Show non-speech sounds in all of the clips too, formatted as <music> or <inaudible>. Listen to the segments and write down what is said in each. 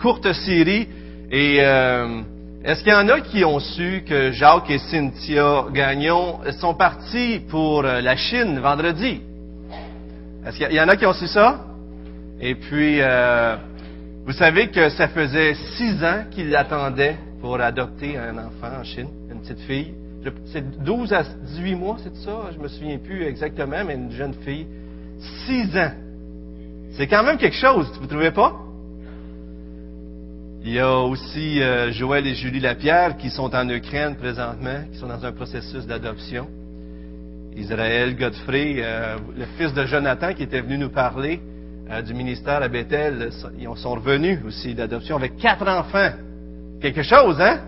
courte série. Et euh, est-ce qu'il y en a qui ont su que Jacques et Cynthia Gagnon sont partis pour euh, la Chine vendredi? Est-ce qu'il y en a qui ont su ça? Et puis, euh, vous savez que ça faisait six ans qu'ils attendaient pour adopter un enfant en Chine, une petite fille. C'est 12 à 18 mois, c'est ça? Je me souviens plus exactement, mais une jeune fille. Six ans. C'est quand même quelque chose, vous ne trouvez pas? Il y a aussi euh, Joël et Julie Lapierre qui sont en Ukraine présentement, qui sont dans un processus d'adoption. Israël Godfrey, euh, le fils de Jonathan qui était venu nous parler euh, du ministère à Bethel, ils sont revenus aussi d'adoption avec quatre enfants. Quelque chose, hein?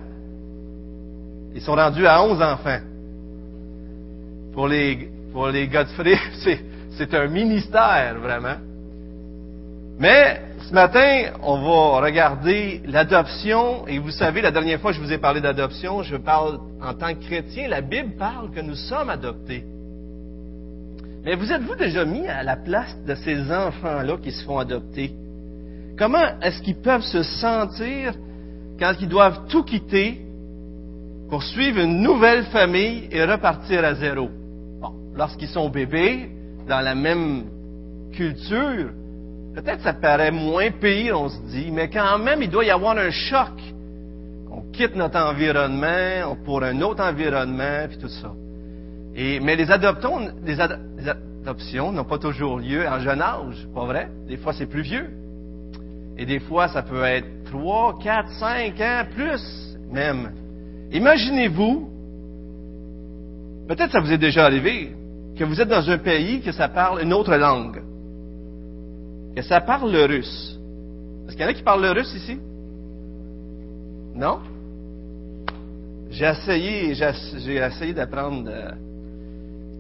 Ils sont rendus à onze enfants. Pour les, pour les Godfrey, <laughs> c'est un ministère, vraiment. Mais ce matin, on va regarder l'adoption. Et vous savez, la dernière fois que je vous ai parlé d'adoption, je parle en tant que chrétien. La Bible parle que nous sommes adoptés. Mais vous êtes-vous déjà mis à la place de ces enfants-là qui se font adopter? Comment est-ce qu'ils peuvent se sentir quand ils doivent tout quitter pour suivre une nouvelle famille et repartir à zéro? Bon, lorsqu'ils sont bébés, dans la même culture, Peut-être ça paraît moins pire, on se dit, mais quand même, il doit y avoir un choc. On quitte notre environnement pour un autre environnement, puis tout ça. Mais les, les, adoptions n'ont pas toujours lieu en jeune âge, pas vrai? Des fois, c'est plus vieux. Et des fois, ça peut être trois, quatre, cinq ans, plus même. Imaginez-vous, peut-être ça vous est déjà arrivé, que vous êtes dans un pays que ça parle une autre langue que ça parle le russe. Est-ce qu'il y en a qui parlent le russe ici? Non? J'ai essayé, j'ai essayé d'apprendre euh,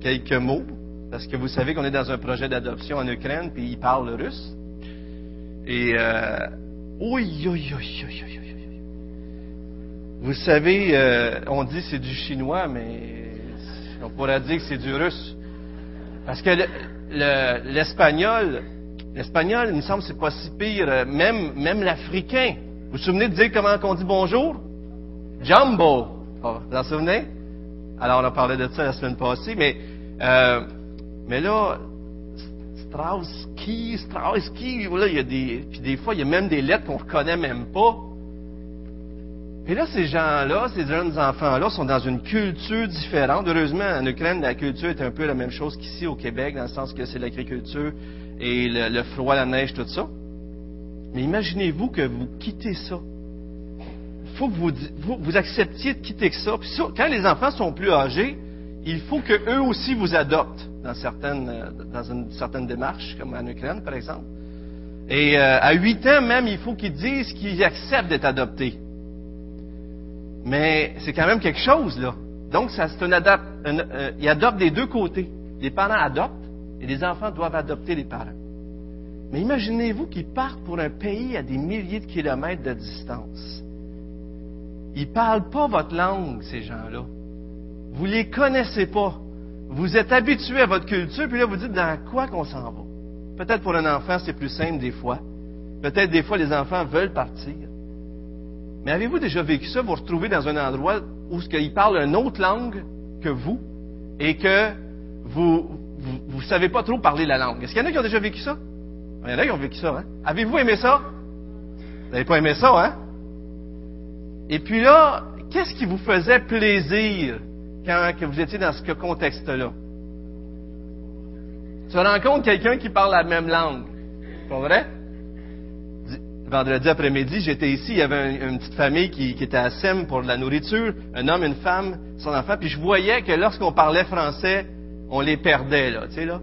quelques mots, parce que vous savez qu'on est dans un projet d'adoption en Ukraine, puis ils parlent le russe. Et, euh, oui, oui, oui, Vous savez, euh, on dit c'est du chinois, mais on pourrait dire que c'est du russe. Parce que l'espagnol, L'espagnol, il me semble, c'est pas si pire. Euh, même, même l'africain. Vous vous souvenez de dire comment on dit bonjour? Jumbo. Vous vous en souvenez? Alors, on a parlé de ça la semaine passée, mais, euh, mais là, Strauss-Ki, Strauss-Ki, il y a des, puis des fois, il y a même des lettres qu'on ne reconnaît même pas. Et là, ces gens-là, ces jeunes enfants-là, sont dans une culture différente. Heureusement, en Ukraine, la culture est un peu la même chose qu'ici au Québec, dans le sens que c'est l'agriculture et le, froid, la neige, tout ça. Mais imaginez-vous que vous quittez ça. Il faut que vous, vous, acceptiez de quitter ça. Puis quand les enfants sont plus âgés, il faut qu'eux aussi vous adoptent dans, certaines, euh, dans une certaine démarche, comme en Ukraine, par exemple. Et euh, à huit ans même, il faut qu'ils disent qu'ils acceptent d'être adoptés. Mais c'est quand même quelque chose, là. Donc, ça, c'est un adopte, euh, ils adoptent des deux côtés. Les parents adoptent et les enfants doivent adopter les parents. Mais imaginez-vous qu'ils partent pour un pays à des milliers de kilomètres de distance. Ils ne parlent pas votre langue, ces gens-là. Vous ne les connaissez pas. Vous êtes habitués à votre culture, puis là, vous dites dans quoi qu'on s'en va? Peut-être pour un enfant, c'est plus simple des fois. Peut-être des fois, les enfants veulent partir. Mais avez-vous déjà vécu ça? Vous vous retrouvez dans un endroit où ils parlent une autre langue que vous et que vous, vous ne savez pas trop parler la langue. Est-ce qu'il y en a qui ont déjà vécu ça? Il y en a qui ont vécu ça, hein? Avez-vous aimé ça? Vous n'avez pas aimé ça, hein? Et puis là, qu'est-ce qui vous faisait plaisir quand vous étiez dans ce contexte-là? Tu rencontres quelqu'un qui parle la même langue. Pas vrai? Vendredi après-midi, j'étais ici, il y avait une, petite famille qui, qui, était à SEM pour de la nourriture, un homme, une femme, son enfant, puis je voyais que lorsqu'on parlait français, on les perdait, là, tu sais, là.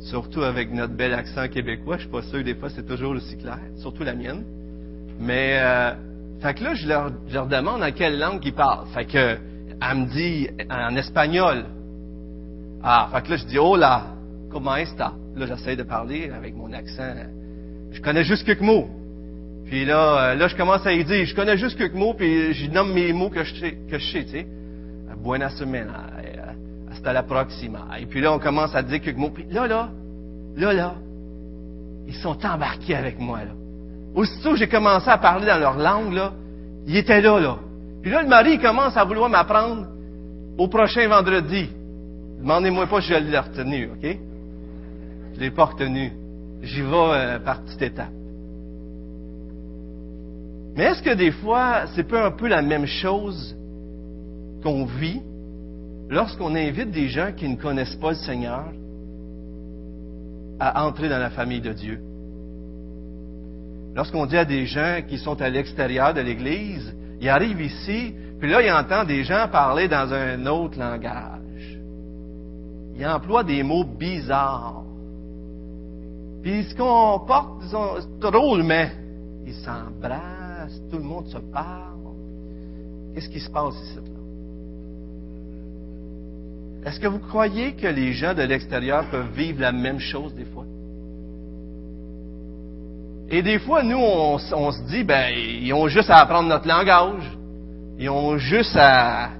Surtout avec notre bel accent québécois, je suis pas sûr des fois c'est toujours aussi clair, surtout la mienne. Mais, euh, fait que là, je leur, je leur demande en quelle langue ils parlent. Fait que, elle me dit en espagnol. Ah, fait que là, je dis, oh là, comment est-ce Là, j'essaie de parler avec mon accent. Je connais juste quelques mots. Puis là, euh, là, je commence à y dire, je connais juste quelques mots, puis je nomme mes mots que je sais, que je sais, tu sais. Buena semana, à la proxima. Et puis là, on commence à dire quelques mots. Puis là, là, là, là, ils sont embarqués avec moi, là. Aussitôt que j'ai commencé à parler dans leur langue, là, il était là, là. Puis là, le mari commence à vouloir m'apprendre au prochain vendredi. Demandez-moi pas si je l'ai retenu, OK? Je l'ai pas retenu. J'y vais euh, par petite étape. Mais est-ce que des fois, c'est pas un peu la même chose qu'on vit? Lorsqu'on invite des gens qui ne connaissent pas le Seigneur à entrer dans la famille de Dieu? Lorsqu'on dit à des gens qui sont à l'extérieur de l'Église, ils arrivent ici, puis là, ils entendent des gens parler dans un autre langage. Ils emploient des mots bizarres. Puis ce qu'on porte, disons, drôlement, ils s'embrassent, tout le monde se parle. Qu'est-ce qui se passe ici? Est-ce que vous croyez que les gens de l'extérieur peuvent vivre la même chose des fois? Et des fois, nous, on, se dit, ben, ils ont juste à apprendre notre langage. Ils ont juste à...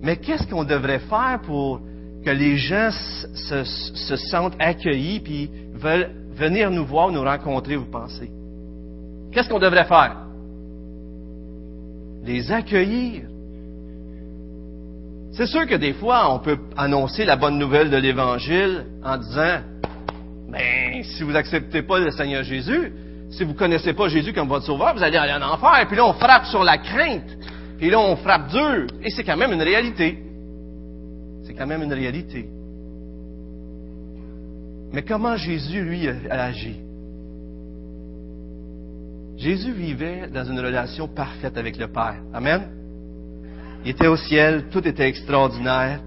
Mais qu'est-ce qu'on devrait faire pour que les gens se, sentent accueillis puis veulent venir nous voir, nous rencontrer, vous pensez? Qu'est-ce qu'on devrait faire? Les accueillir. C'est sûr que des fois, on peut annoncer la bonne nouvelle de l'Évangile en disant, ben, si vous n'acceptez pas le Seigneur Jésus, si vous connaissez pas Jésus comme votre sauveur, vous allez aller en enfer. Puis là, on frappe sur la crainte. Puis là, on frappe dur. Et c'est quand même une réalité. C'est quand même une réalité. Mais comment Jésus, lui, a agi? Jésus vivait dans une relation parfaite avec le Père. Amen? Il était au ciel, tout était extraordinaire.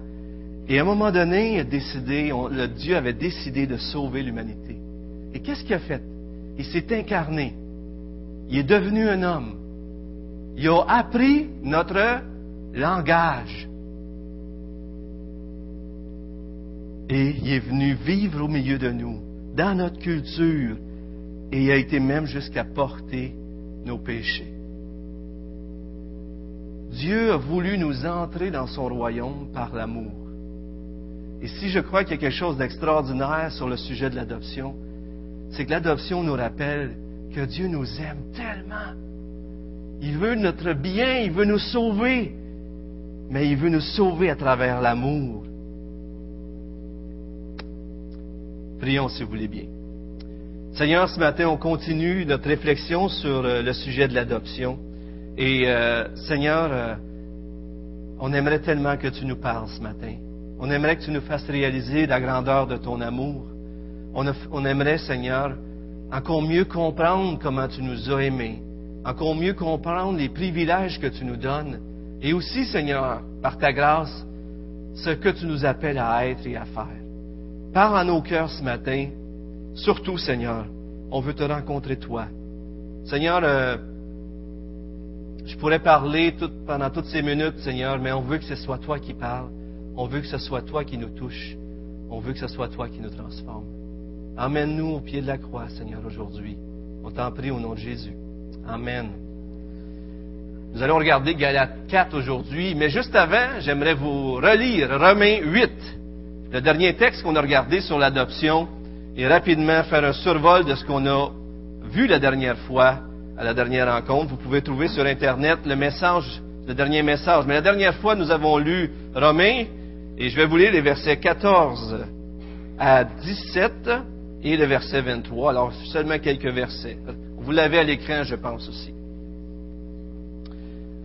Et à un moment donné, il a décidé, le Dieu avait décidé de sauver l'humanité. Et qu'est-ce qu'il a fait? Il s'est incarné. Il est devenu un homme. Il a appris notre langage. Et il est venu vivre au milieu de nous, dans notre culture, et il a été même jusqu'à porter nos péchés. Dieu a voulu nous entrer dans son royaume par l'amour. Et si je crois qu'il y a quelque chose d'extraordinaire sur le sujet de l'adoption, c'est que l'adoption nous rappelle que Dieu nous aime tellement. Il veut notre bien, il veut nous sauver, mais il veut nous sauver à travers l'amour. Prions si vous voulez bien. Seigneur, ce matin, on continue notre réflexion sur euh, le sujet de l'adoption. Et euh, Seigneur, euh, on aimerait tellement que tu nous parles ce matin. On aimerait que tu nous fasses réaliser la grandeur de ton amour. On, aimerait, Seigneur, encore mieux comprendre comment tu nous as aimés, encore mieux comprendre les privilèges que tu nous donnes, et aussi, Seigneur, par ta grâce, ce que tu nous appelles à être et à faire. Parle à nos cœurs ce matin, surtout, Seigneur, on veut te rencontrer toi. Seigneur, euh, je pourrais parler pendant toutes ces minutes, Seigneur, mais on veut que ce soit toi qui parles. On veut que ce soit toi qui nous touche. On veut que ce soit toi qui nous transforme. Emmène-nous au pied de la croix, Seigneur, aujourd'hui. On t'en prie au nom de Jésus. Amen. Nous allons regarder Galates 4 aujourd'hui, mais juste avant, j'aimerais vous relire Romains 8, le dernier texte qu'on a regardé sur l'adoption, et rapidement faire un survol de ce qu'on a vu la dernière fois à la dernière rencontre. Vous pouvez trouver sur Internet le message, le dernier message. Mais la dernière fois, nous avons lu Romains et je vais vous lire les versets 14 à 17 et le verset 23. Alors, seulement quelques versets. Vous l'avez à l'écran, je pense aussi.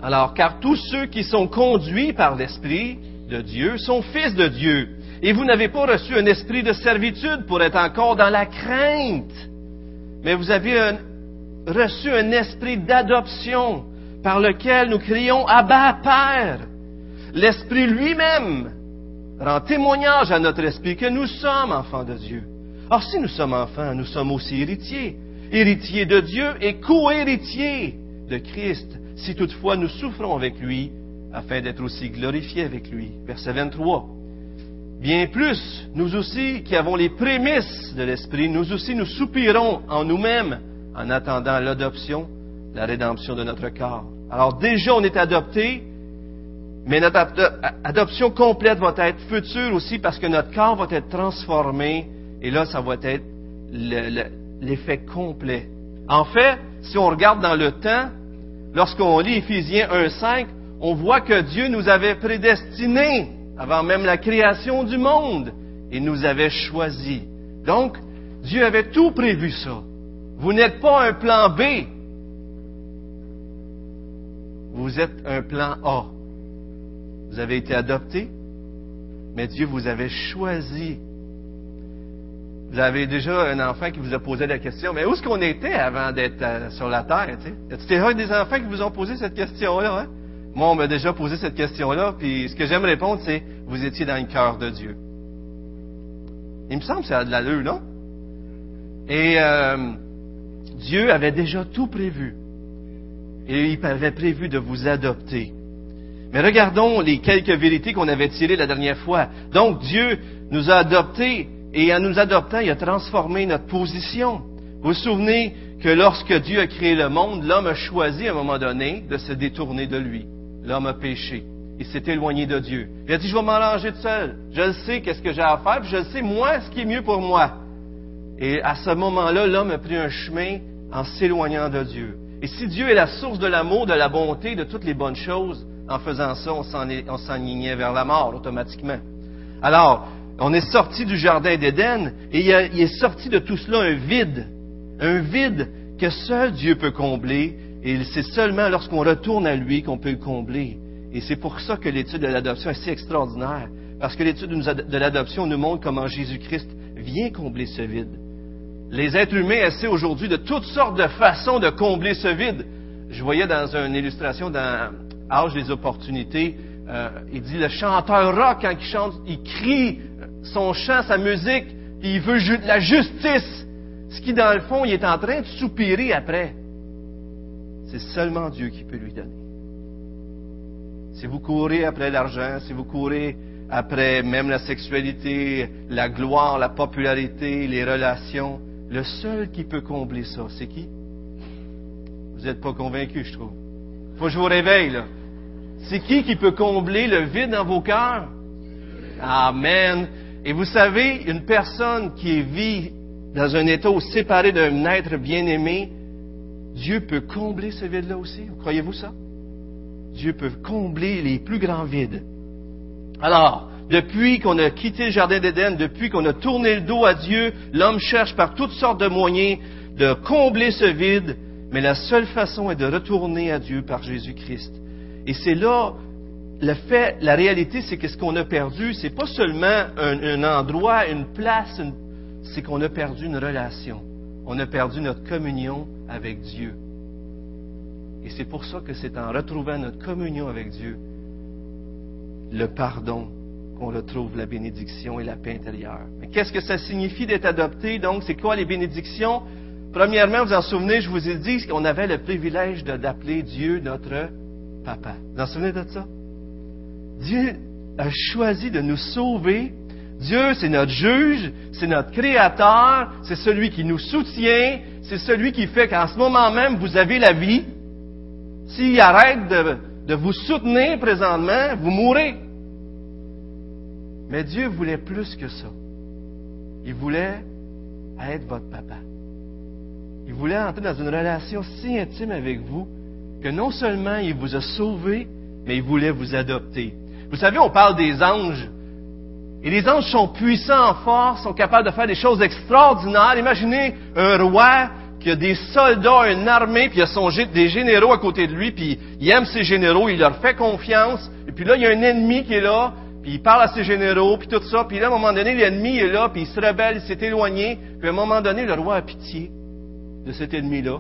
Alors, car tous ceux qui sont conduits par l'Esprit de Dieu sont fils de Dieu. Et vous n'avez pas reçu un esprit de servitude pour être encore dans la crainte, mais vous avez reçu un esprit d'adoption par lequel nous crions Abba Père. L'Esprit lui-même rend témoignage à notre esprit que nous sommes enfants de Dieu. Or, si nous sommes enfants, nous sommes aussi héritiers, héritiers de Dieu et co-héritiers de Christ, si toutefois nous souffrons avec lui, afin d'être aussi glorifiés avec lui. Verset 23. Bien plus, nous aussi qui avons les prémices de l'Esprit, nous aussi nous soupirons en nous-mêmes en attendant l'adoption, la rédemption de notre corps. Alors déjà, on est adopté, mais notre adoption complète va être future aussi parce que notre corps va être transformé et là, ça va être l'effet complet En fait, si on regarde dans le temps, lorsqu'on lit Éphésiens 1.5, on voit que Dieu nous avait prédestinés avant même la création du monde et nous avait choisis. Donc, Dieu avait tout prévu ça. Vous n'êtes pas un plan B. Vous êtes un plan A. Vous avez été adopté, mais Dieu vous avait choisi. Vous avez déjà un enfant qui vous a posé la question, mais où est-ce qu'on était avant d'être euh, sur la terre? Y a des enfants qui vous ont posé cette question-là? Hein? Moi, on m'a déjà posé cette question-là, puis ce que j'aime répondre, c'est vous étiez dans le cœur de Dieu. Il me semble que ça a de l'allure, non? Et euh, Dieu avait déjà tout prévu. Et il avait prévu de vous adopter. Mais regardons les quelques vérités qu'on avait tirées la dernière fois. Donc Dieu nous a adoptés et en nous adoptant, il a transformé notre position. Vous vous souvenez que lorsque Dieu a créé le monde, l'homme a choisi à un moment donné de se détourner de lui. L'homme a péché. Il s'est éloigné de Dieu. Il a dit, je vais m'arranger tout seul. Je le sais qu'est-ce que j'ai à faire, puis je le sais moi ce qui est mieux pour moi. Et à ce moment-là, l'homme a pris un chemin en s'éloignant de Dieu. Et si Dieu est la source de l'amour, de la bonté, de toutes les bonnes choses, en faisant ça, on s'enlignait vers la mort automatiquement. Alors, on est sorti du jardin d'Éden et il, est sorti de tout cela un vide, un vide que seul Dieu peut combler et c'est seulement lorsqu'on retourne à lui qu'on peut le combler. Et c'est pour ça que l'étude de l'adoption est si extraordinaire, parce que l'étude de l'adoption nous montre comment Jésus-Christ vient combler ce vide. Les êtres humains essaient aujourd'hui de toutes sortes de façons de combler ce vide. Je voyais dans une illustration dans Âge des opportunités, euh, il dit le chanteur rock, quand il chante, il crie son chant, sa musique, il veut la justice. Ce qui, dans le fond, il est en train de soupirer après. C'est seulement Dieu qui peut lui donner. Si vous courez après l'argent, si vous courez après même la sexualité, la gloire, la popularité, les relations, le seul qui peut combler ça, c'est qui? Vous n'êtes pas convaincu, je trouve. Faut que je vous réveille, là. C'est qui qui peut combler le vide dans vos cœurs? Amen. Et vous savez, une personne qui vit dans un état séparé d'un être bien-aimé, Dieu peut combler ce vide-là aussi. Croyez-vous ça? Dieu peut combler les plus grands vides. Alors, depuis qu'on a quitté le Jardin d'Éden, depuis qu'on a tourné le dos à Dieu, l'homme cherche par toutes sortes de moyens de combler ce vide, mais la seule façon est de retourner à Dieu par Jésus-Christ. Et c'est là, le fait, la réalité, c'est que ce qu'on a perdu, c'est pas seulement un, endroit, une place, c'est qu'on a perdu une relation. On a perdu notre communion avec Dieu. Et c'est pour ça que c'est en retrouvant notre communion avec Dieu, le pardon, qu'on retrouve la bénédiction et la paix intérieure. Mais qu'est-ce que ça signifie d'être adopté? Donc, c'est quoi les bénédictions? Premièrement, vous en souvenez, je vous ai dit qu'on avait le privilège d'appeler Dieu notre papa. Vous en souvenez de ça? Dieu a choisi de nous sauver. Dieu, c'est notre juge, c'est notre créateur, c'est celui qui nous soutient, c'est celui qui fait qu'en ce moment même, vous avez la vie. S'il arrête de, de vous soutenir présentement, vous mourrez. Mais Dieu voulait plus que ça. Il voulait être votre papa. Il voulait entrer dans une relation si intime avec vous que non seulement il vous a sauvé, mais il voulait vous adopter. Vous savez, on parle des anges. Et les anges sont puissants en force, sont capables de faire des choses extraordinaires. Imaginez un roi qui a des soldats, une armée, puis il a des généraux à côté de lui, puis il aime ses généraux, il leur fait confiance. Et puis là, il y a un ennemi qui est là, il parle à ses généraux, puis tout ça. Puis là, à un moment donné, l'ennemi est là, puis il se rebelle, il s'est éloigné. Puis à un moment donné, le roi a pitié de cet ennemi-là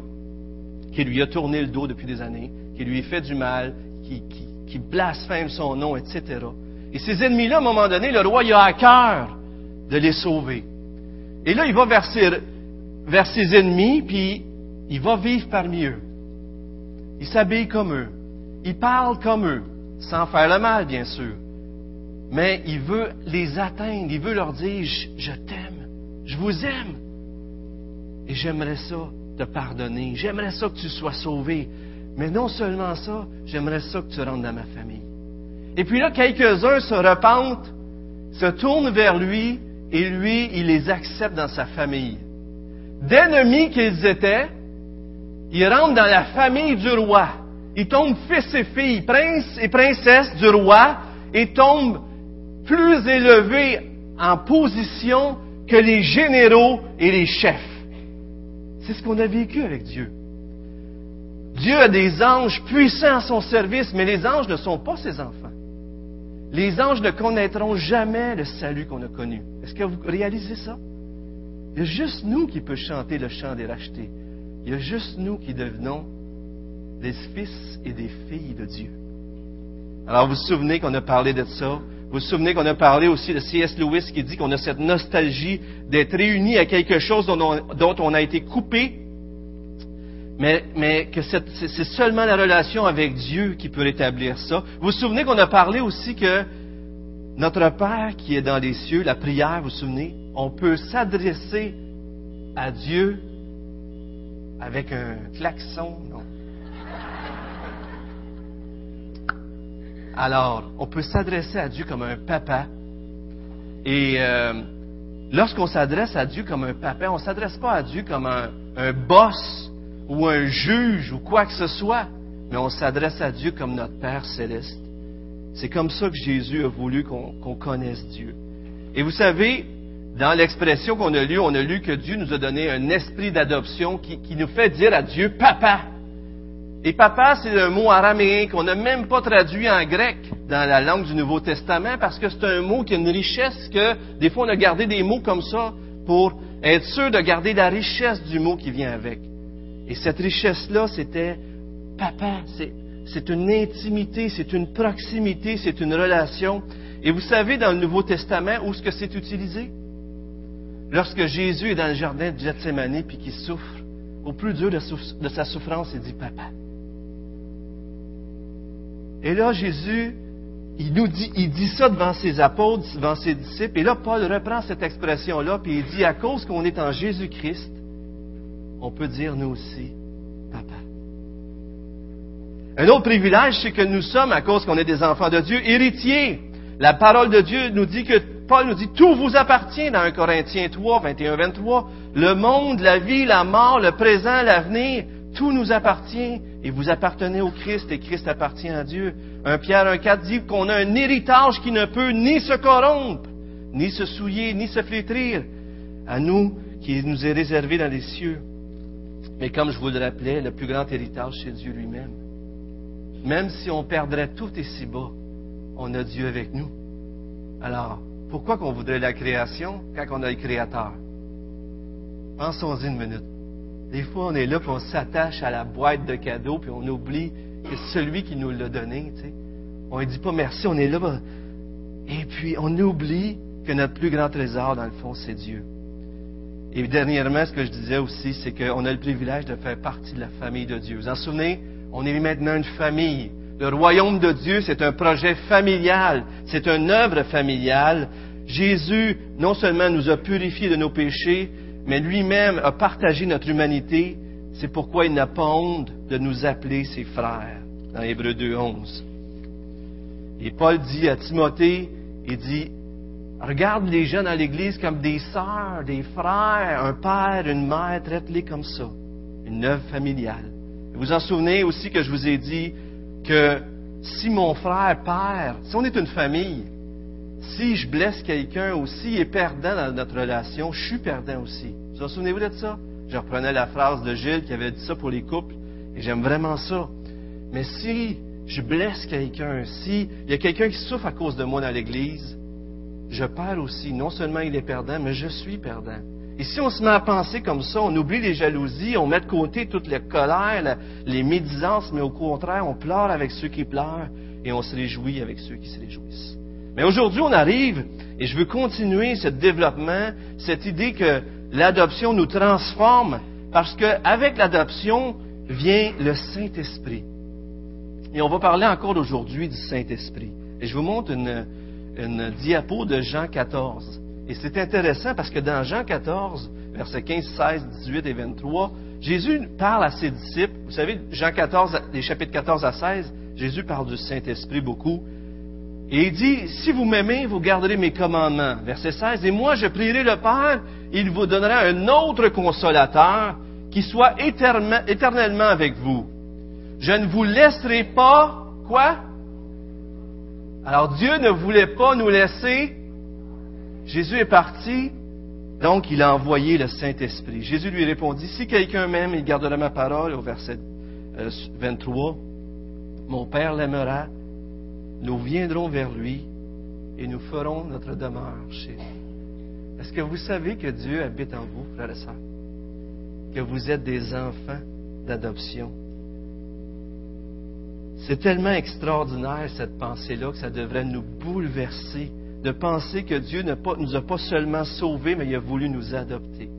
qui lui a tourné le dos depuis des années, qui lui fait du mal, qui, blasphème son nom, etc. Et ces ennemis-là, à un moment donné, le roi a à cœur de les sauver. Et là, il va vers ses, vers ses ennemis, puis il va vivre parmi eux. Il s'habille comme eux. Il parle comme eux, sans faire le mal, bien sûr. Mais il veut les atteindre. Il veut leur dire, je t'aime, je vous aime. Et j'aimerais ça te pardonner. J'aimerais ça que tu sois sauvé. Mais non seulement ça, j'aimerais ça que tu rentres dans ma famille. Et puis là, quelques-uns se repentent, se tournent vers lui, et lui, il les accepte dans sa famille. D'ennemis qu'ils étaient, il rentre dans la famille du roi. Il tombe fils et fille, prince et princesse du roi, et tombe plus élevé en position que les généraux et les chefs. C'est ce qu'on a vécu avec Dieu. Dieu a des anges puissants à son service, mais les anges ne sont pas ses enfants. Les anges ne connaîtront jamais le salut qu'on a connu. Est-ce que vous réalisez ça? Il y a juste nous qui peut chanter le chant des rachetés. Il y a juste nous qui devenons des fils et des filles de Dieu. Alors vous vous souvenez qu'on a parlé de ça? Vous vous souvenez qu'on a parlé aussi de C.S. Lewis qui dit qu'on a cette nostalgie d'être réunis à quelque chose dont on, a été coupé, mais, que c'est seulement la relation avec Dieu qui peut rétablir ça. Vous vous souvenez qu'on a parlé aussi que notre Père qui est dans les cieux, la prière, vous vous souvenez, on peut s'adresser à Dieu avec un klaxon, non? Alors, on peut s'adresser à Dieu comme un papa. Et euh, lorsqu'on s'adresse à Dieu comme un papa, on ne s'adresse pas à Dieu comme un, boss ou un juge ou quoi que ce soit, mais on s'adresse à Dieu comme notre Père céleste. C'est comme ça que Jésus a voulu qu'on connaisse Dieu. Et vous savez, dans l'expression qu'on a lue, on a lu que Dieu nous a donné un esprit d'adoption qui, qui, nous fait dire à Dieu Papa. Et papa, c'est un mot araméen qu'on n'a même pas traduit en grec dans la langue du Nouveau Testament parce que c'est un mot qui a une richesse que des fois on a gardé des mots comme ça pour être sûr de garder la richesse du mot qui vient avec. Et cette richesse-là, c'était papa, c'est une intimité, c'est une proximité, c'est une relation. Et vous savez dans le Nouveau Testament où est-ce que c'est utilisé? Lorsque Jésus est dans le jardin de Gethsemane puis qu'il souffre, au plus dur de sa souffrance, il dit Papa, et là, Jésus, il nous dit, il dit ça devant ses apôtres, devant ses disciples. Et là, Paul reprend cette expression-là, puis il dit, à cause qu'on est en Jésus-Christ, on peut dire nous aussi, Papa. Un autre privilège, c'est que nous sommes, à cause qu'on est des enfants de Dieu, héritiers. La parole de Dieu nous dit que, Paul nous dit, tout vous appartient dans 1 Corinthiens 3, 21, 23. Le monde, la vie, la mort, le présent, l'avenir, tout nous appartient et vous appartenez au Christ et Christ appartient à Dieu. Un Pierre 1,4 dit qu'on a un héritage qui ne peut ni se corrompre, ni se souiller, ni se flétrir. À nous, qui nous est réservé dans les cieux. Mais comme je vous le rappelais, le plus grand héritage, c'est Dieu lui-même. Même si on perdrait tout ici-bas, on a Dieu avec nous. Alors, pourquoi qu'on voudrait la création quand on a le Créateur? Pensons-y une minute. Des fois, on est là, puis on s'attache à la boîte de cadeaux, puis on oublie que celui qui nous l'a donné. On ne dit pas merci, on est là. Et puis, on oublie que notre plus grand trésor, dans le fond, c'est Dieu. Et dernièrement, ce que je disais aussi, c'est qu'on a le privilège de faire partie de la famille de Dieu. Vous vous en souvenez? On est maintenant une famille. Le royaume de Dieu, c'est un projet familial. C'est une œuvre familiale. Jésus, non seulement nous a purifiés de nos péchés, mais lui-même a partagé notre humanité. C'est pourquoi il n'a pas honte de nous appeler ses frères, dans Hébreu 2.11. Et Paul dit à Timothée, il dit, regarde les jeunes à l'Église comme des sœurs, des frères, un père, une mère, traite-les comme ça. Une œuvre familiale. Vous vous en souvenez aussi que je vous ai dit que si mon frère perd, si on est une famille, si je blesse quelqu'un ou s'il est perdant dans notre relation, je suis perdant aussi. Vous vous souvenez-vous de ça? Je reprenais la phrase de Gilles qui avait dit ça pour les couples, et j'aime vraiment ça. Mais si je blesse quelqu'un, si il y a quelqu'un qui souffre à cause de moi dans l'Église, je perds aussi. Non seulement il est perdant, mais je suis perdant. Et si on se met à penser comme ça, on oublie les jalousies, on met de côté toutes les colères, les médisances, mais au contraire, on pleure avec ceux qui pleurent et on se réjouit avec ceux qui se réjouissent. Mais aujourd'hui, on arrive, et je veux continuer ce développement, cette idée que l'adoption nous transforme, parce qu'avec l'adoption vient le Saint-Esprit. Et on va parler encore aujourd'hui du Saint-Esprit. Et je vous montre une, une diapo de Jean 14. Et c'est intéressant parce que dans Jean 14, versets 15, 16, 18 et 23, Jésus parle à ses disciples. Vous savez, Jean 14, les chapitres 14 à 16, Jésus parle du Saint-Esprit beaucoup. Et il dit, si vous m'aimez, vous garderez mes commandements. Verset 16, et moi je prierai le Père, il vous donnera un autre consolateur qui soit éternellement avec vous. Je ne vous laisserai pas, quoi? Alors Dieu ne voulait pas nous laisser. Jésus est parti, donc il a envoyé le Saint-Esprit. Jésus lui répondit, si quelqu'un m'aime, il gardera ma parole, au verset 23, euh, mon Père l'aimera, nous viendrons vers lui et nous ferons notre demeure chez lui. Est-ce que vous savez que Dieu habite en vous, frères et sœurs? Que vous êtes des enfants d'adoption? C'est tellement extraordinaire cette pensée-là que ça devrait nous bouleverser de penser que Dieu ne nous a pas seulement sauvés, mais il a voulu nous adopter.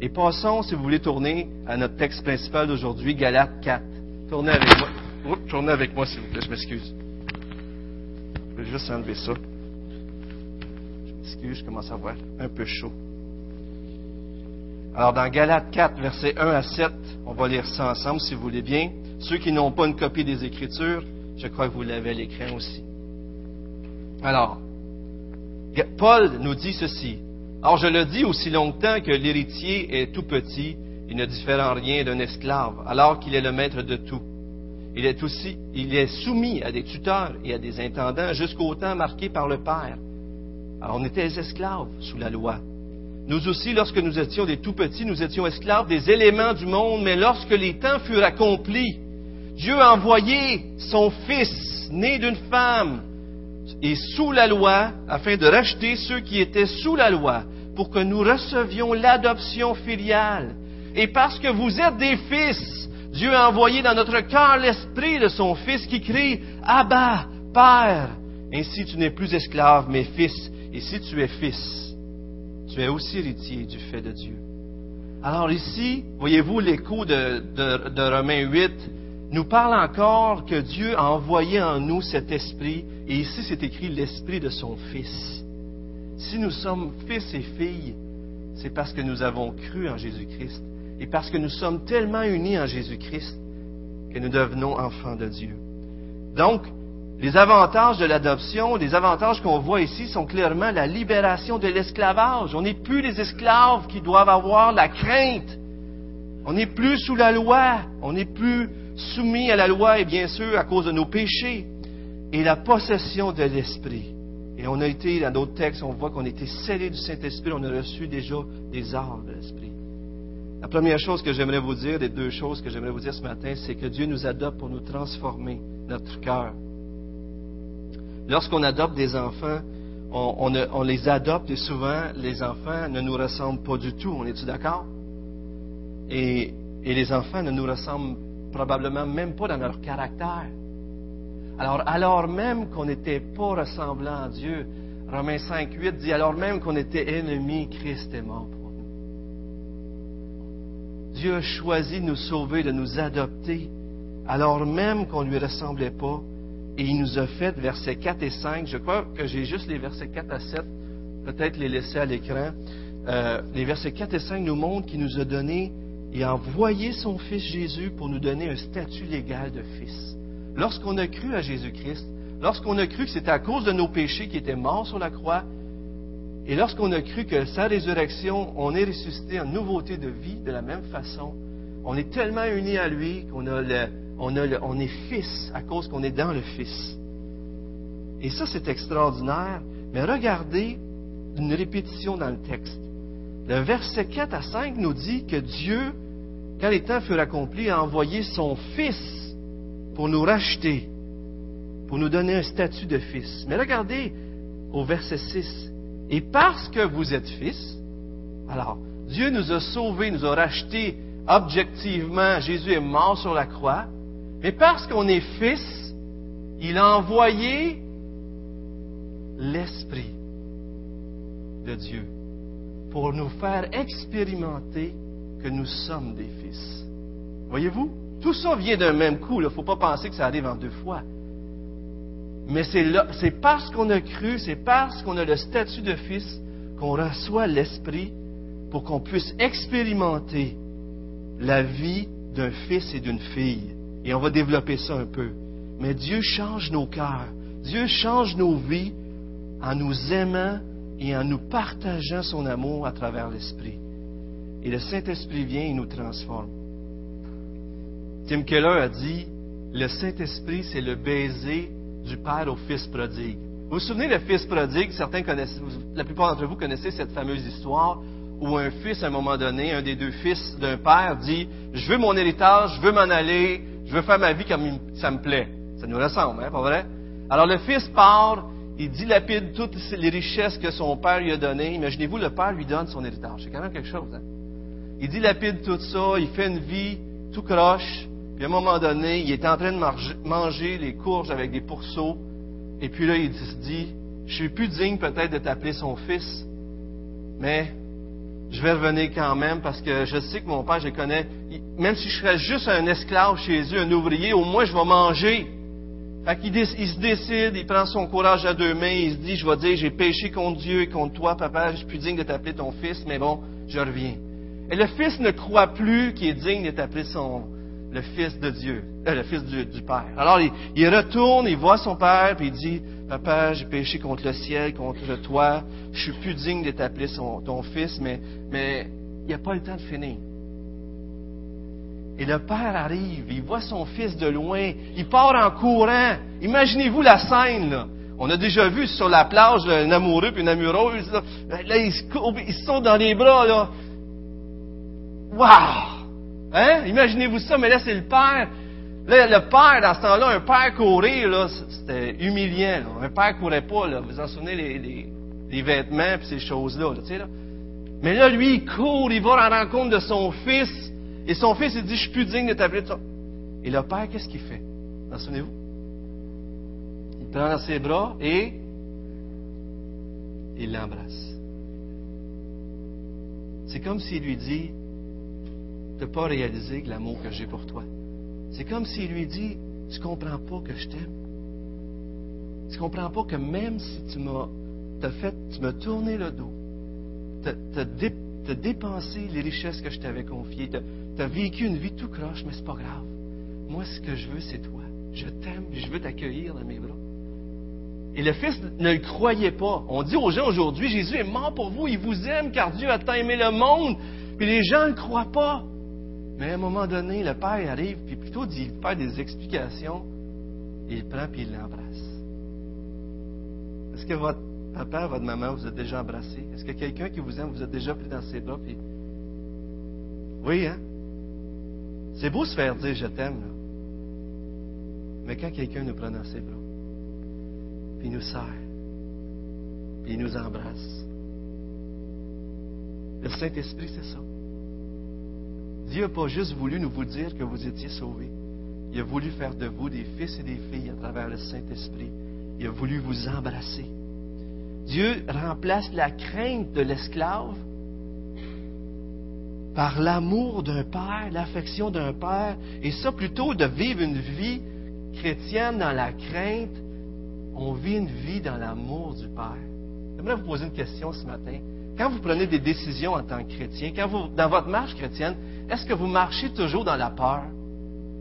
Et passons, si vous voulez tourner à notre texte principal d'aujourd'hui, Galates 4. Tournez avec moi. tournez avec moi, s'il vous plaît, je m'excuse. Je vais juste enlever ça. Je m'excuse, je commence à avoir un peu chaud. Alors, dans Galates 4, versets 1 à 7, on va lire ça ensemble, si vous voulez bien. Ceux qui n'ont pas une copie des Écritures, je crois que vous l'avez à l'écran aussi. Alors, Paul nous dit ceci. Or, je le dis aussi longtemps que l'héritier est tout petit, il ne diffère en rien d'un esclave, alors qu'il est le maître de tout. Il est aussi, il est soumis à des tuteurs et à des intendants jusqu'au temps marqué par le Père. Alors, on était esclaves sous la loi. Nous aussi, lorsque nous étions des tout petits, nous étions esclaves des éléments du monde, mais lorsque les temps furent accomplis, Dieu a envoyé son Fils, né d'une femme, et sous la loi, afin de racheter ceux qui étaient sous la loi, pour que nous recevions l'adoption filiale. Et parce que vous êtes des fils, Dieu a envoyé dans notre cœur l'esprit de son Fils qui crie Abba, Père. Ainsi tu n'es plus esclave, mais fils. Et si tu es fils, tu es aussi héritier du fait de Dieu. Alors ici, voyez-vous l'écho de, de, Romains 8, nous parle encore que Dieu a envoyé en nous cet esprit, et ici c'est écrit l'esprit de son Fils. Si nous sommes fils et filles, c'est parce que nous avons cru en Jésus-Christ, et parce que nous sommes tellement unis en Jésus-Christ que nous devenons enfants de Dieu. Donc, les avantages de l'adoption, les avantages qu'on voit ici sont clairement la libération de l'esclavage. On n'est plus les esclaves qui doivent avoir la crainte. On n'est plus sous la loi. On n'est plus soumis à la loi et bien sûr à cause de nos péchés, et la possession de l'Esprit. Et on a été, dans d'autres textes, on voit qu'on a été scellés du Saint-Esprit, on a reçu déjà des arts de l'Esprit. La première chose que j'aimerais vous dire, les deux choses que j'aimerais vous dire ce matin, c'est que Dieu nous adopte pour nous transformer notre cœur. Lorsqu'on adopte des enfants, on, les adopte et souvent les enfants ne nous ressemblent pas du tout. On est-tu d'accord? Et, et les enfants ne nous ressemblent probablement même pas dans leur caractère. Alors, alors même qu'on n'était pas ressemblant à Dieu, Romains 5, 8 dit, alors même qu'on était ennemis, Christ est mort. Dieu a choisi de nous sauver, de nous adopter, alors même qu'on ne lui ressemblait pas, et il nous a fait, versets 4 et 5, je crois que j'ai juste les versets 4 à 7, peut-être les laisser à l'écran. Euh, les versets 4 et 5 nous montrent qu'il nous a donné et envoyé son Fils Jésus pour nous donner un statut légal de Fils. Lorsqu'on a cru à Jésus-Christ, lorsqu'on a cru que c'était à cause de nos péchés qu'il était mort sur la croix, et lorsqu'on a cru que sa résurrection, on est ressuscité en nouveauté de vie de la même façon, on est tellement unis à lui qu'on a est fils à cause qu'on est dans le Fils. Et ça, c'est extraordinaire. Mais regardez une répétition dans le texte. Le verset 4 à 5 nous dit que Dieu, quand les temps furent accomplis, a envoyé son Fils pour nous racheter, pour nous donner un statut de Fils. Mais regardez au verset 6. Et parce que vous êtes Fils, alors Dieu nous a sauvés, nous a rachetés objectivement. Jésus est mort sur la croix. Mais parce qu'on est Fils, il a envoyé l'Esprit de Dieu pour nous faire expérimenter que nous sommes des fils. Voyez-vous? Tout ça vient d'un même coup. Il ne faut pas penser que ça arrive en deux fois. Mais c'est parce qu'on a cru, c'est parce qu'on a le statut de fils qu'on reçoit l'Esprit pour qu'on puisse expérimenter la vie d'un fils et d'une fille. Et on va développer ça un peu. Mais Dieu change nos cœurs. Dieu change nos vies en nous aimant et en nous partageant son amour à travers l'Esprit. et le Saint-Esprit vient et nous transforme. Tim Keller a dit, le Saint-Esprit, c'est le baiser du Père au Fils prodigue. Vous vous souvenez le Fils prodigue? Certains la plupart d'entre vous connaissez cette fameuse histoire où un fils, à un moment donné, un des deux fils d'un père dit, je veux mon héritage, je veux m'en aller, je veux faire ma vie comme ça me plaît. Ça nous ressemble, hein, pas vrai? Alors le fils part, il dilapide toutes les richesses que son père lui a données. Imaginez-vous, le père lui donne son héritage. C'est quand même quelque chose. Hein? Il dilapide tout ça, il fait une vie tout croche. Puis à un moment donné, il est en train de manger les courges avec des pourceaux. Et puis là, il se dit, je suis plus digne peut-être de t'appeler son fils, mais je vais revenir quand même parce que je sais que mon père, je connais. Même si je serais juste un esclave chez eux, un ouvrier, au moins je vais manger. Fait qu'il il se décide, il prend son courage à deux mains, il se dit, je vais dire, j'ai péché contre Dieu et contre toi, papa, je suis plus digne de t'appeler ton fils, mais bon, je reviens. Et le fils ne croit plus qu'il est digne d'être appelé son, le fils de Dieu, euh, le fils du, Père. Alors, il, retourne, il voit son père, puis il dit, papa, j'ai péché contre le ciel, contre toi, je suis plus digne d'être appelé ton fils, mais, mais il n'y a pas le temps de finir. Et le père arrive, il voit son fils de loin, il part en courant. Imaginez-vous la scène, là. On a déjà vu sur la plage un amoureux puis une amoureuse, là, là ils, se sont dans les bras, là. Waouh! Hein? Imaginez-vous ça, mais là, c'est le père. Là, le père, dans ce temps-là, un père courir, là, c'était humiliant. Un père courait pas, là. Vous vous en souvenez, les, vêtements et ces choses-là. Mais là, lui, il court, il va à la rencontre de son fils. Et son fils, il dit, je suis plus digne de t'appeler de ça. Et le père, qu'est-ce qu'il fait? Vous souvenez-vous? Il prend dans ses bras et il l'embrasse. C'est comme s'il lui dit, tu n'as pas réalisé l'amour que j'ai pour toi. C'est comme s'il lui dit, tu comprends pas que je t'aime. Tu comprends pas que même si tu m'as fait, tu m'as tourné le dos, tu as, dépensé les richesses que je t'avais confiées, tu as vécu une vie tout croche, mais c'est pas grave. Moi, ce que je veux, c'est toi. Je t'aime je veux t'accueillir dans mes bras. Et le Fils ne le croyait pas. On dit aux gens aujourd'hui, Jésus est mort pour vous, il vous aime car Dieu a tant aimé le monde. Puis les gens ne croient pas. Mais à un moment donné, le Père arrive, puis plutôt d'y faire des explications, il prend puis il l'embrasse. Est-ce que votre papa, votre maman vous a déjà embrassé? Est-ce que quelqu'un qui vous aime vous a déjà pris dans ses bras? Puis... Oui, hein? C'est beau se faire dire je t'aime, là. Mais quand quelqu'un nous prend dans ses bras, puis nous serre, puis il nous embrasse, le Saint-Esprit, c'est ça. Dieu n'a pas juste voulu nous vous dire que vous étiez sauvés. Il a voulu faire de vous des fils et des filles à travers le Saint-Esprit. Il a voulu vous embrasser. Dieu remplace la crainte de l'esclave par l'amour d'un père, l'affection d'un père, et ça plutôt de vivre une vie chrétienne dans la crainte, on vit une vie dans l'amour du Père. J'aimerais vous poser une question ce matin. Quand vous prenez des décisions en tant que chrétien, quand vous, dans votre marche chrétienne, est-ce que vous marchez toujours dans la peur?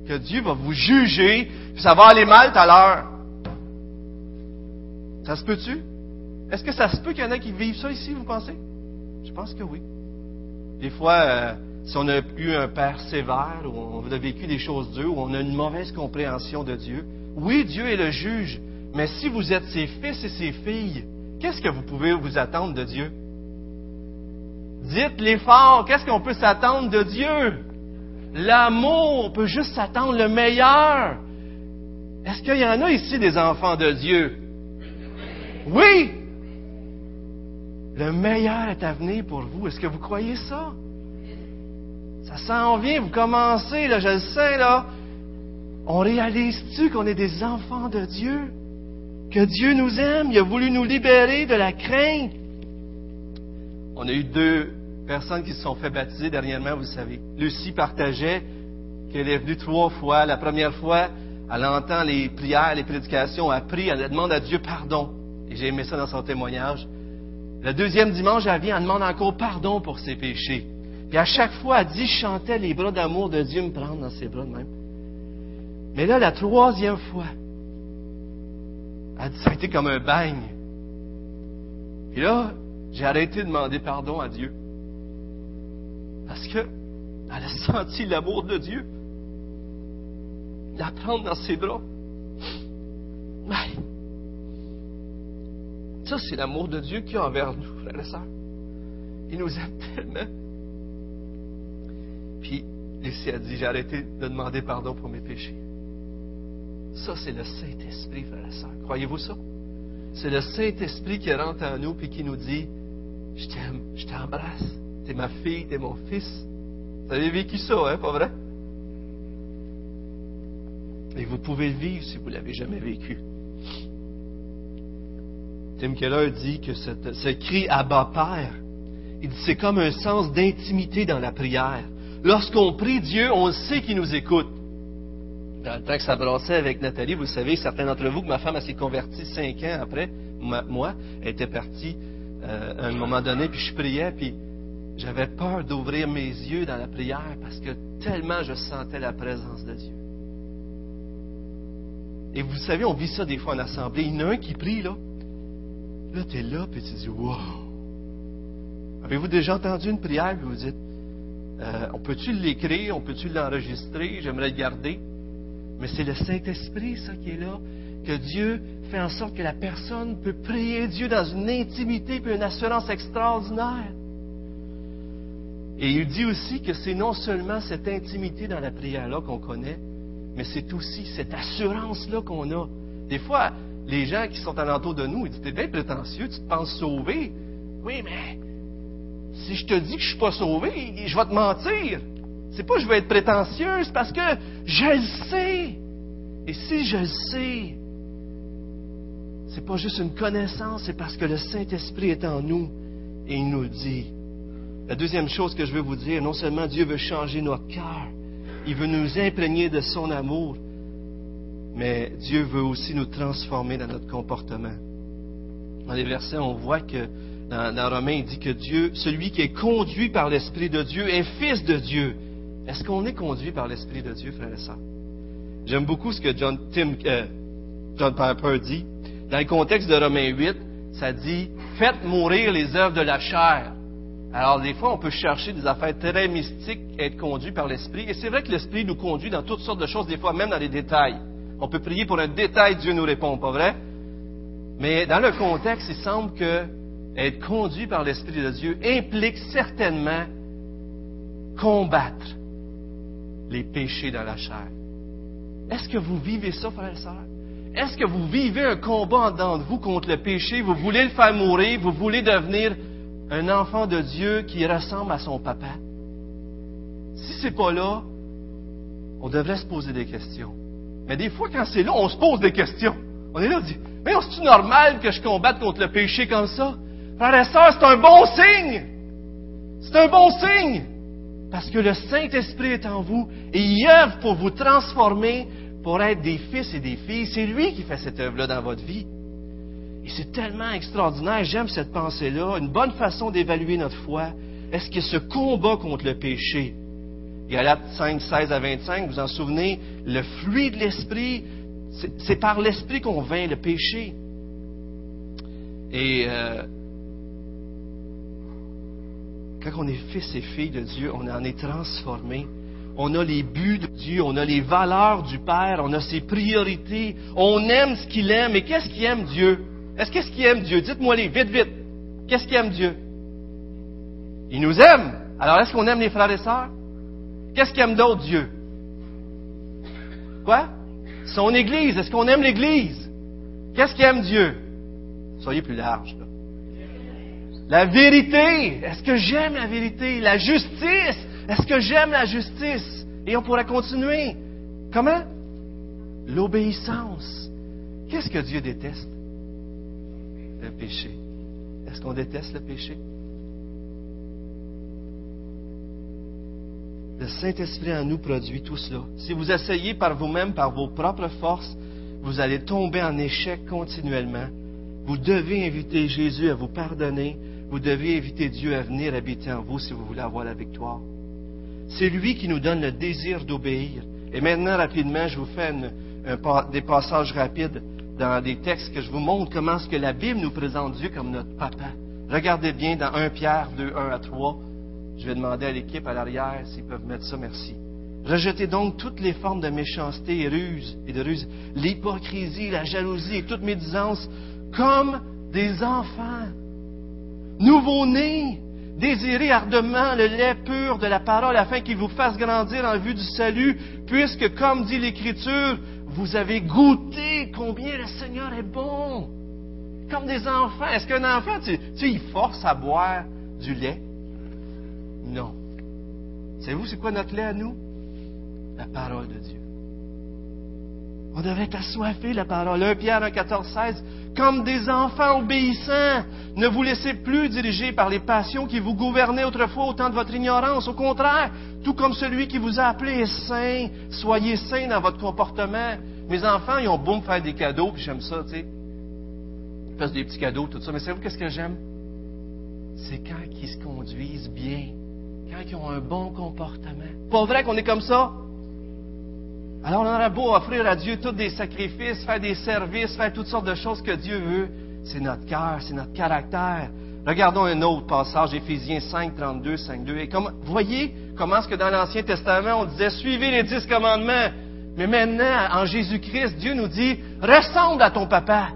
Que Dieu va vous juger, puis ça va aller mal tout à l'heure? Ça se peut-tu? Est-ce que ça se peut qu'il y en a qui vivent ça ici, vous pensez? Je pense que oui. Des fois, euh, si on a eu un père sévère, ou on a vécu des choses dures, ou on a une mauvaise compréhension de Dieu, oui, Dieu est le juge, mais si vous êtes ses fils et ses filles, qu'est-ce que vous pouvez vous attendre de Dieu? Dites-les fort, qu'est-ce qu'on peut s'attendre de Dieu? L'amour, on peut juste s'attendre le meilleur. Est-ce qu'il y en a ici des enfants de Dieu? Oui! Le meilleur est à venir pour vous. Est-ce que vous croyez ça? Ça s'en vient, vous commencez, là, je le sais, là. On réalise-tu qu'on est des enfants de Dieu? Que Dieu nous aime, il a voulu nous libérer de la crainte? On a eu deux personnes qui se sont fait baptiser dernièrement, vous savez. Lucie partageait qu'elle est venue trois fois. La première fois, elle entend les prières, les prédications, elle prie, elle demande à Dieu pardon. Et j'ai aimé ça dans son témoignage. Le deuxième dimanche, elle vient, elle demande encore pardon pour ses péchés. Puis à chaque fois, elle dit, je les bras d'amour de Dieu me prendre dans ses bras de même. Mais là, la troisième fois, elle dit, ça a été comme un bagne. Puis là, j'ai arrêté de demander pardon à Dieu. Parce que elle a senti l'amour de Dieu. La prendre dans ses bras. Ça, c'est l'amour de Dieu qui a envers nous, frères et sœurs. Il nous aime tellement. Puis, Lucie a dit, j'ai arrêté de demander pardon pour mes péchés. Ça, c'est le Saint-Esprit, frères et sœurs. Croyez-vous ça? C'est le Saint-Esprit qui rentre en nous et qui nous dit, je t'aime, je t'embrasse. T'es ma fille, t'es mon fils. Vous avez vécu ça, hein, pas vrai? Et vous pouvez le vivre si vous ne l'avez jamais vécu. Tim Keller dit que ce cri Abba Père, il dit c'est comme un sens d'intimité dans la prière. Lorsqu'on prie Dieu, on sait qu'il nous écoute. Dans le temps que ça brassait avec Nathalie, vous savez, certains d'entre vous, que ma femme s'est convertie cinq ans après, moi, elle était partie euh, à un moment donné, puis je priais, puis j'avais peur d'ouvrir mes yeux dans la prière parce que tellement je sentais la présence de Dieu. Et vous savez, on vit ça des fois en assemblée. Il y en a un qui prie, là. Là, tu es là, puis tu dis, wow. Avez-vous déjà entendu une prière, puis vous dites, euh, on peut-tu l'écrire, on peut-tu l'enregistrer, j'aimerais le garder? Mais c'est le Saint-Esprit, ça, qui est là, que Dieu fait en sorte que la personne peut prier Dieu dans une intimité et une assurance extraordinaire. Et il dit aussi que c'est non seulement cette intimité dans la prière-là qu'on connaît, mais c'est aussi cette assurance-là qu'on a. Des fois, les gens qui sont alentour de nous, ils disent, t'es bien prétentieux, tu te penses sauvé. Oui, mais si je te dis que je suis pas sauvé, je vais te mentir. C'est pas que je vais être prétentieux, c'est parce que je le sais. Et si je le sais, c'est pas juste une connaissance, c'est parce que le Saint-Esprit est en nous et il nous dit. La deuxième chose que je veux vous dire, non seulement Dieu veut changer notre cœur, il veut nous imprégner de son amour, mais Dieu veut aussi nous transformer dans notre comportement. Dans les versets, on voit que dans, Romains, il dit que Dieu, celui qui est conduit par l'Esprit de Dieu, est fils de Dieu. Est-ce qu'on est conduit par l'Esprit de Dieu, frère et sœurs? J'aime beaucoup ce que John, Tim, euh, John Piper dit. Dans le contexte de Romains 8, ça dit Faites mourir les œuvres de la chair. Alors, des fois, on peut chercher des affaires très mystiques, être conduit par l'Esprit. Et c'est vrai que l'Esprit nous conduit dans toutes sortes de choses, des fois même dans les détails. On peut prier pour un détail, Dieu nous répond, pas vrai? Mais dans le contexte, il semble que être conduit par l'Esprit de Dieu implique certainement combattre les péchés dans la chair. Est-ce que vous vivez ça, frère et sœur? Est-ce que vous vivez un combat de vous contre le péché? Vous voulez le faire mourir? Vous voulez devenir un enfant de Dieu qui ressemble à son papa? Si c'est pas là, on devrait se poser des questions. Mais des fois, quand c'est là, on se pose des questions. On est là, on dit, mais c'est-tu normal que je combatte contre le péché comme ça? Frère et sœur, c'est un bon signe! C'est un bon signe! Parce que le Saint-Esprit est en vous et il œuvre pour vous transformer pour être des fils et des filles. C'est lui qui fait cette œuvre-là dans votre vie. Et c'est tellement extraordinaire. J'aime cette pensée-là. Une bonne façon d'évaluer notre foi. Est-ce que ce combat contre le péché, Galates 5, 16 à 25, vous en souvenez, le fruit de l'esprit, c'est par l'esprit qu'on vainc le péché. Et euh, quand on est fils et filles de Dieu, on en est transformé. On a les buts de Dieu, on a les valeurs du Père, on a ses priorités, on aime ce qu'il aime. Et qu'est-ce qu'il aime Dieu? Est-ce qu'est-ce qu'il aime Dieu? Dites-moi les, vite, vite. Qu'est-ce qu'il aime Dieu? Il nous aime. Alors est-ce qu'on aime les frères et sœurs? Qu'est-ce qu'il aime d'autre Dieu? Quoi? Son Église. Est-ce qu'on aime l'Église? Qu'est-ce qu'il aime Dieu? Soyez plus large. La vérité. Est-ce que j'aime la vérité? La justice. Est-ce que j'aime la justice? Et on pourrait continuer. Comment? L'obéissance. Qu'est-ce que Dieu déteste? Le péché. Est-ce qu'on déteste le péché? Le Saint-Esprit en nous produit tout cela. Si vous essayez par vous-même, par vos propres forces, vous allez tomber en échec continuellement. Vous devez inviter Jésus à vous pardonner. Vous devez inviter Dieu à venir habiter en vous si vous voulez avoir la victoire. C'est lui qui nous donne le désir d'obéir. Et maintenant, rapidement, je vous fais des passages rapides dans des textes que je vous montre comment ce que la Bible nous présente Dieu comme notre papa. Regardez bien dans 1 Pierre 2, 1 à 3. Je vais demander à l'équipe à l'arrière s'ils peuvent mettre ça, merci. Rejetez donc toutes les formes de méchanceté et de ruse, l'hypocrisie, la jalousie et toute médisance, comme des enfants, nouveau-nés, désirez ardemment le lait pur de la parole afin qu'il vous fasse grandir en vue du salut, puisque, comme dit l'Écriture, vous avez goûté combien le Seigneur est bon. Comme des enfants. Est-ce qu'un enfant, tu, tu il force à boire du lait? Non. Savez-vous c'est quoi notre lait à nous? La parole de Dieu. On devrait être la parole. 1 Pierre 1, 14, 16. Comme des enfants obéissants, ne vous laissez plus diriger par les passions qui vous gouvernaient autrefois au temps de votre ignorance. Au contraire, tout comme celui qui vous a appelé est saint, soyez saints dans votre comportement. Mes enfants, ils ont beau me faire des cadeaux, puis j'aime ça, tu sais. Ils des petits cadeaux, tout ça. Mais savez-vous qu'est-ce que j'aime? C'est quand ils se conduisent bien, quand ils ont un bon comportement. Pas vrai qu'on est comme ça? Alors on aurait beau offrir à Dieu tous des sacrifices, faire des services, faire toutes sortes de choses que Dieu veut. C'est notre cœur, c'est notre caractère. Regardons un autre passage, Éphésiens 5, 32, 5, 2. Et comme, voyez comment est-ce que dans l'Ancien Testament, on disait, suivez les dix commandements. Mais maintenant, en Jésus-Christ, Dieu nous dit, ressemble à ton papa,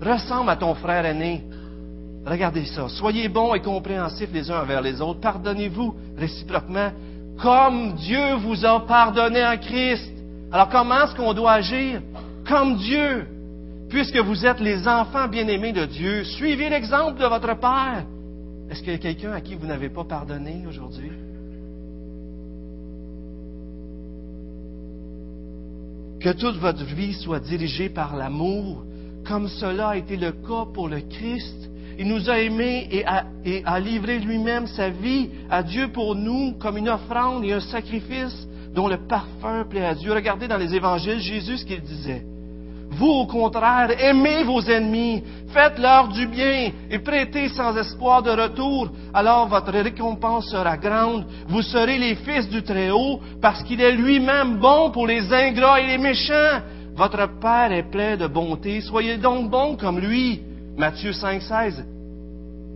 ressemble à ton frère aîné. Regardez ça. Soyez bons et compréhensifs les uns envers les autres. Pardonnez-vous réciproquement, comme Dieu vous a pardonné en Christ. Alors comment est-ce qu'on doit agir? Comme Dieu. Puisque vous êtes les enfants bien-aimés de Dieu, suivez l'exemple de votre Père. Est-ce qu'il y a quelqu'un à qui vous n'avez pas pardonné aujourd'hui? Que toute votre vie soit dirigée par l'amour, comme cela a été le cas pour le Christ. Il nous a aimés et a, et a livré lui-même sa vie à Dieu pour nous comme une offrande et un sacrifice dont le parfum plaît à Dieu. Regardez dans les évangiles Jésus ce qu'il disait. Vous, au contraire, aimez vos ennemis, faites-leur du bien et prêtez sans espoir de retour. Alors votre récompense sera grande. Vous serez les fils du Très-Haut parce qu'il est lui-même bon pour les ingrats et les méchants. Votre Père est plein de bonté. Soyez donc bons comme lui. Matthieu 5, 16.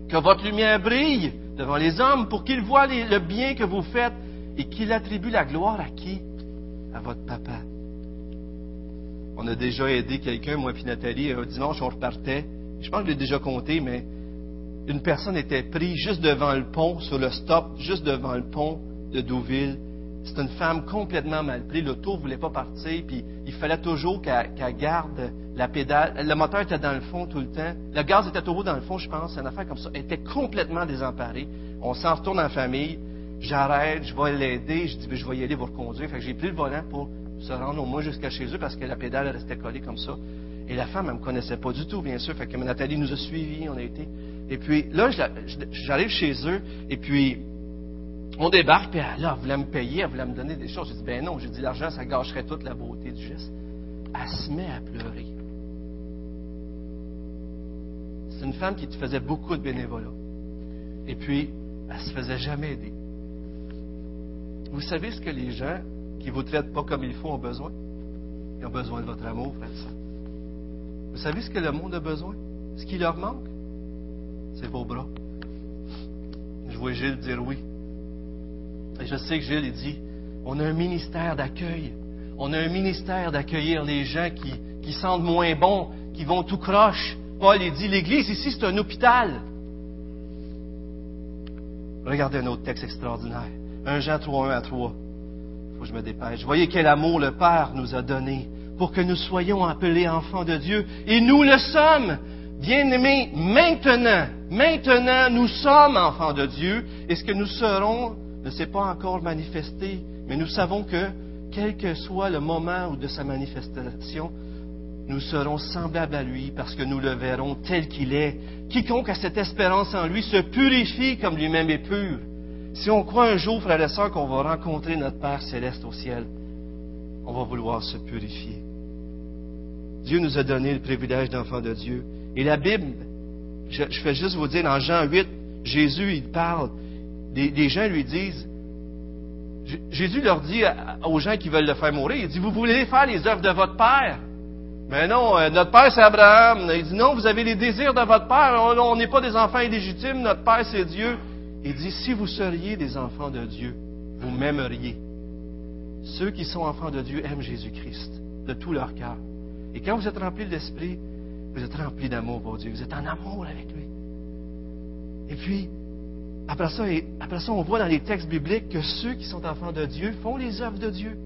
Que votre lumière brille devant les hommes pour qu'ils voient le bien que vous faites et qu'il attribue la gloire à qui? À votre papa. On a déjà aidé quelqu'un, moi et Nathalie, un dimanche, on repartait. Je pense que je l'ai déjà compté, mais une personne était prise juste devant le pont, sur le stop, juste devant le pont de Deauville. C'est une femme complètement mal prise. L'auto ne voulait pas partir, puis il fallait toujours qu'elle garde la pédale. Le moteur était dans le fond tout le temps. Le gaz était au haut dans le fond, je pense. C'est une affaire comme ça. Elle était complètement désemparée. On s'en retourne en famille. J'arrête, je vais l'aider. Je dis, ben, je vais y aller vous reconduire. J'ai pris le volant pour se rendre au moins jusqu'à chez eux parce que la pédale restait collée comme ça. Et la femme, elle me connaissait pas du tout, bien sûr. Fait que Nathalie nous a suivis, on a été. Et puis là, j'arrive chez eux, et puis on débarque, puis là, elle voulait me payer, elle voulait me donner des choses. J'ai dit, ben non, j'ai dit, l'argent, ça gâcherait toute la beauté du geste. Elle se met à pleurer. C'est une femme qui faisait beaucoup de bénévolat. Et puis, elle se faisait jamais aider. Vous savez ce que les gens qui ne vous traitent pas comme il faut ont besoin? Ils ont besoin de votre amour, frère Vous savez ce que le monde a besoin? Ce qui leur manque? C'est vos bras. Je vois Gilles dire oui. Et je sais que Gilles, il dit, on a un ministère d'accueil. On a un ministère d'accueillir les gens qui, qui sentent moins bons, qui vont tout croche. Paul, dit, l'Église ici, c'est un hôpital. Regardez un autre texte extraordinaire. 1 Jean 3, 1 à 3. Il faut que je me dépêche. Voyez quel amour le Père nous a donné pour que nous soyons appelés enfants de Dieu. Et nous le sommes. Bien-aimés, maintenant, maintenant, nous sommes enfants de Dieu. Et ce que nous serons ne s'est pas encore manifesté. Mais nous savons que, quel que soit le moment de sa manifestation, nous serons semblables à lui parce que nous le verrons tel qu'il est. Quiconque a cette espérance en lui se purifie comme lui-même est pur. Si on croit un jour, frères et sœurs, qu'on va rencontrer notre Père céleste au ciel, on va vouloir se purifier. Dieu nous a donné le privilège d'enfant de Dieu. Et la Bible, je, fais juste vous dire, dans Jean 8, Jésus, il parle, des, gens lui disent, Jésus leur dit aux gens qui veulent le faire mourir, il dit, vous voulez faire les œuvres de votre Père. Mais non, euh, notre Père c'est Abraham. Il dit, non, vous avez les désirs de votre Père. On n'est pas des enfants illégitimes, notre Père c'est Dieu. Il dit, si vous seriez des enfants de Dieu, vous m'aimeriez. Ceux qui sont enfants de Dieu aiment Jésus-Christ de tout leur cœur. Et quand vous êtes remplis de l'Esprit, vous êtes remplis d'amour pour Dieu. Vous êtes en amour avec lui. Et puis, après ça, on voit dans les textes bibliques que ceux qui sont enfants de Dieu font les œuvres de Dieu.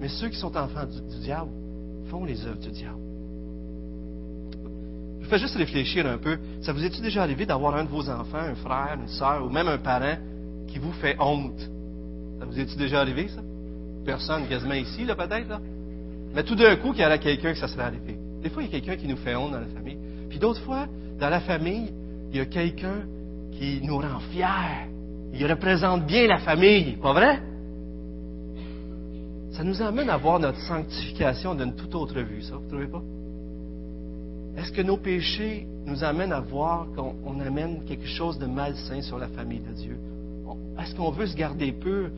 Mais ceux qui sont enfants du diable font les œuvres du diable. Fais juste réfléchir un peu. Ça vous est-il déjà arrivé d'avoir un de vos enfants, un frère, une soeur, ou même un parent, qui vous fait honte? Ça vous est-il déjà arrivé, ça? Personne quasiment ici, là, peut-être, là? Mais tout d'un coup, qu'il y a quelqu'un que ça serait arrivé. Des fois, il y a quelqu'un qui nous fait honte dans la famille. Puis d'autres fois, dans la famille, il y a quelqu'un qui nous rend fiers. Il représente bien la famille, pas vrai? Ça nous amène à voir notre sanctification d'une toute autre vue, ça, vous ne trouvez pas? Est-ce que nos péchés nous amènent à voir qu'on amène quelque chose de malsain sur la famille de Dieu? Est-ce qu'on veut se garder pur,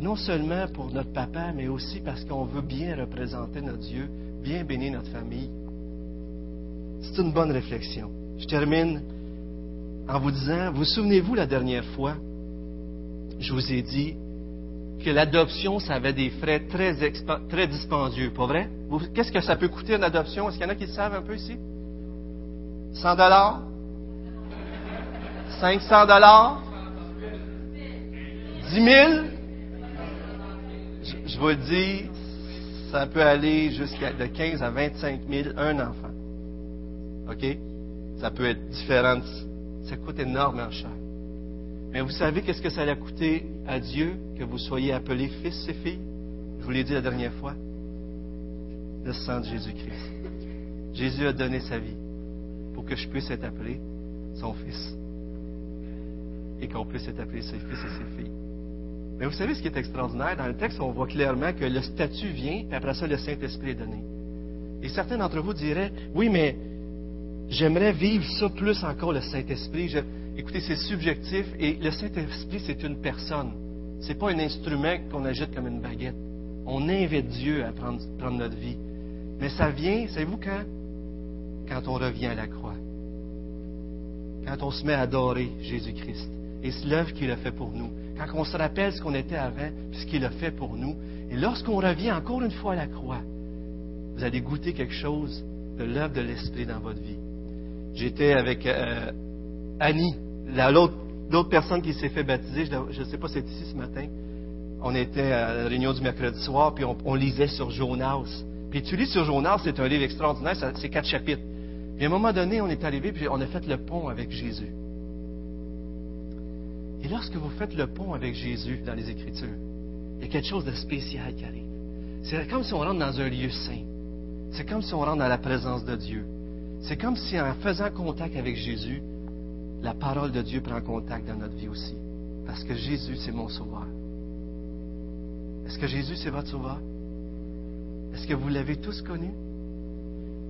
non seulement pour notre papa, mais aussi parce qu'on veut bien représenter notre Dieu, bien bénir notre famille? C'est une bonne réflexion. Je termine en vous disant, vous souvenez-vous la dernière fois, je vous ai dit que l'adoption, ça avait des frais très, très dispendieux, pas vrai? Qu'est-ce que ça peut coûter une adoption? Est-ce qu'il y en a qui le savent un peu ici? 100 dollars? 500 dollars? 10 000? Je, vous le dis, ça peut aller jusqu'à de 15 à 25 000 un enfant. OK? Ça peut être différent ça coûte énormément cher. Mais vous savez qu'est-ce que ça a coûté à Dieu que vous soyez appelés fils et filles? Je vous l'ai dit la dernière fois. Le sang de Jésus-Christ. Jésus a donné sa vie pour que je puisse être appelé son fils. Et qu'on puisse être appelé ses fils et ses filles. Mais vous savez ce qui est extraordinaire? Dans le texte, on voit clairement que le statut vient, et après ça, le Saint-Esprit est donné. Et certains d'entre vous diraient, oui, mais J'aimerais vivre ça plus encore, le Saint-Esprit. Écoutez, c'est subjectif et le Saint-Esprit, c'est une personne. Ce n'est pas un instrument qu'on agite comme une baguette. On invite Dieu à prendre, notre vie. Mais ça vient, savez-vous quand? Quand on revient à la croix. Quand on se met à adorer Jésus-Christ et l'œuvre qu'il a fait pour nous. Quand on se rappelle ce qu'on était avant, puis ce qu'il a fait pour nous. Et lorsqu'on revient encore une fois à la croix, vous allez goûter quelque chose de l'œuvre de l'Esprit dans votre vie. J'étais avec euh, Annie, l'autre personne qui s'est fait baptiser, je ne sais pas si c'est ici ce matin. On était à la réunion du mercredi soir, puis on, lisait sur Jonas. Puis tu lis sur Jonas, c'est un livre extraordinaire, c'est quatre chapitres. Puis à un moment donné, on est arrivé, puis on a fait le pont avec Jésus. Et lorsque vous faites le pont avec Jésus dans les Écritures, il y a quelque chose de spécial qui arrive. C'est comme si on rentre dans un lieu saint. C'est comme si on rentre dans la présence de Dieu. C'est comme si en faisant contact avec Jésus, la parole de Dieu prend contact dans notre vie aussi. Parce que Jésus, c'est mon sauveur. Est-ce que Jésus, c'est votre sauveur? Est-ce que vous l'avez tous connu?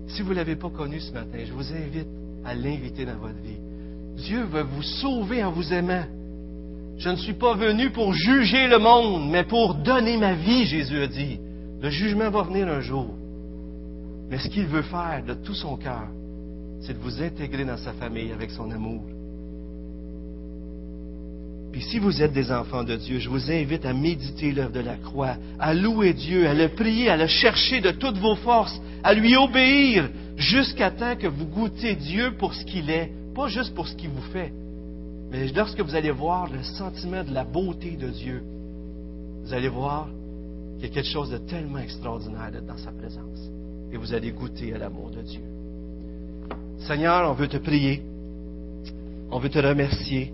Si vous ne l'avez pas connu ce matin, je vous invite à l'inviter dans votre vie. Dieu veut vous sauver en vous aimant. Je ne suis pas venu pour juger le monde, mais pour donner ma vie, Jésus a dit. Le jugement va venir un jour. Mais ce qu'il veut faire de tout son cœur, c'est de vous intégrer dans sa famille avec son amour. Puis si vous êtes des enfants de Dieu, je vous invite à méditer l'œuvre de la croix, à louer Dieu, à le prier, à le chercher de toutes vos forces, à lui obéir jusqu'à temps que vous goûtez Dieu pour ce qu'il est, pas juste pour ce qu'il vous fait. Mais lorsque vous allez voir le sentiment de la beauté de Dieu, vous allez voir qu'il y a quelque chose de tellement extraordinaire dans sa présence. Et vous allez goûter à l'amour de Dieu. Seigneur, on veut te prier. On veut te remercier.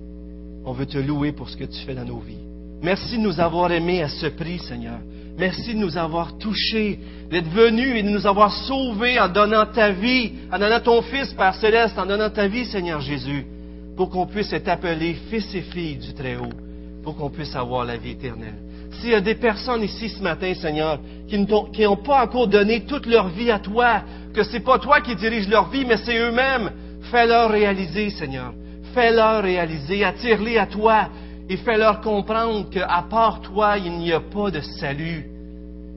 On veut te louer pour ce que tu fais dans nos vies. Merci de nous avoir aimés à ce prix, Seigneur. Merci de nous avoir touchés, d'être venus et de nous avoir sauvés en donnant ta vie, en donnant ton Fils, Père Céleste, en donnant ta vie, Seigneur Jésus, pour qu'on puisse être appelés fils et filles du Très-Haut, pour qu'on puisse avoir la vie éternelle. S'il y a des personnes ici ce matin, Seigneur, qui n'ont pas encore donné toute leur vie à toi, que ce n'est pas toi qui dirige leur vie, mais c'est eux-mêmes. Fais-leur réaliser, Seigneur. Fais-leur réaliser, attire-les à toi et fais-leur comprendre qu'à part toi, il n'y a pas de salut.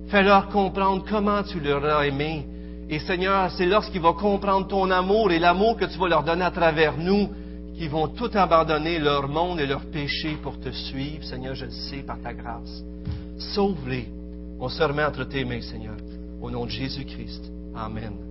Fais-leur comprendre comment tu leur as aimé. Et Seigneur, c'est lorsqu'ils vont comprendre ton amour et l'amour que tu vas leur donner à travers nous qui vont tout abandonner leur monde et leur péché pour te suivre, Seigneur, je le sais par ta grâce. Sauve-les. On se remet entre tes mains, Seigneur. Au nom de Jésus-Christ. Amen.